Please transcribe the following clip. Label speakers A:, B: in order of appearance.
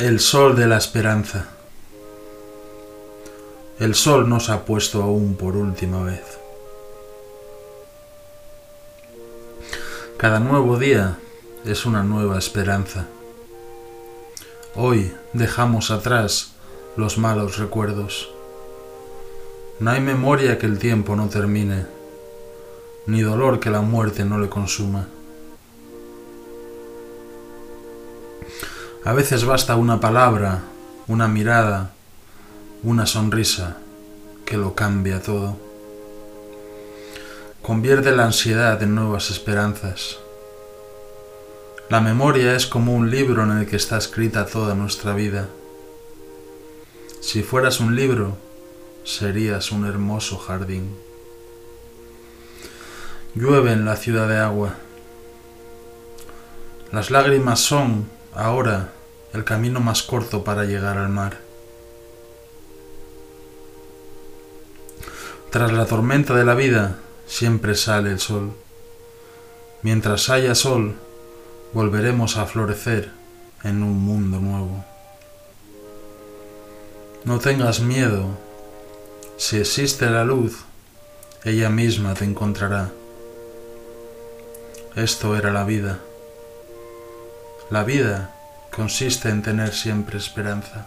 A: El sol de la esperanza. El sol nos ha puesto aún por última vez. Cada nuevo día es una nueva esperanza. Hoy dejamos atrás los malos recuerdos. No hay memoria que el tiempo no termine, ni dolor que la muerte no le consuma. A veces basta una palabra, una mirada, una sonrisa que lo cambia todo. Convierte la ansiedad en nuevas esperanzas. La memoria es como un libro en el que está escrita toda nuestra vida. Si fueras un libro, serías un hermoso jardín. Llueve en la ciudad de agua. Las lágrimas son, ahora, el camino más corto para llegar al mar. Tras la tormenta de la vida siempre sale el sol. Mientras haya sol, volveremos a florecer en un mundo nuevo. No tengas miedo, si existe la luz, ella misma te encontrará. Esto era la vida. La vida consiste en tener siempre esperanza.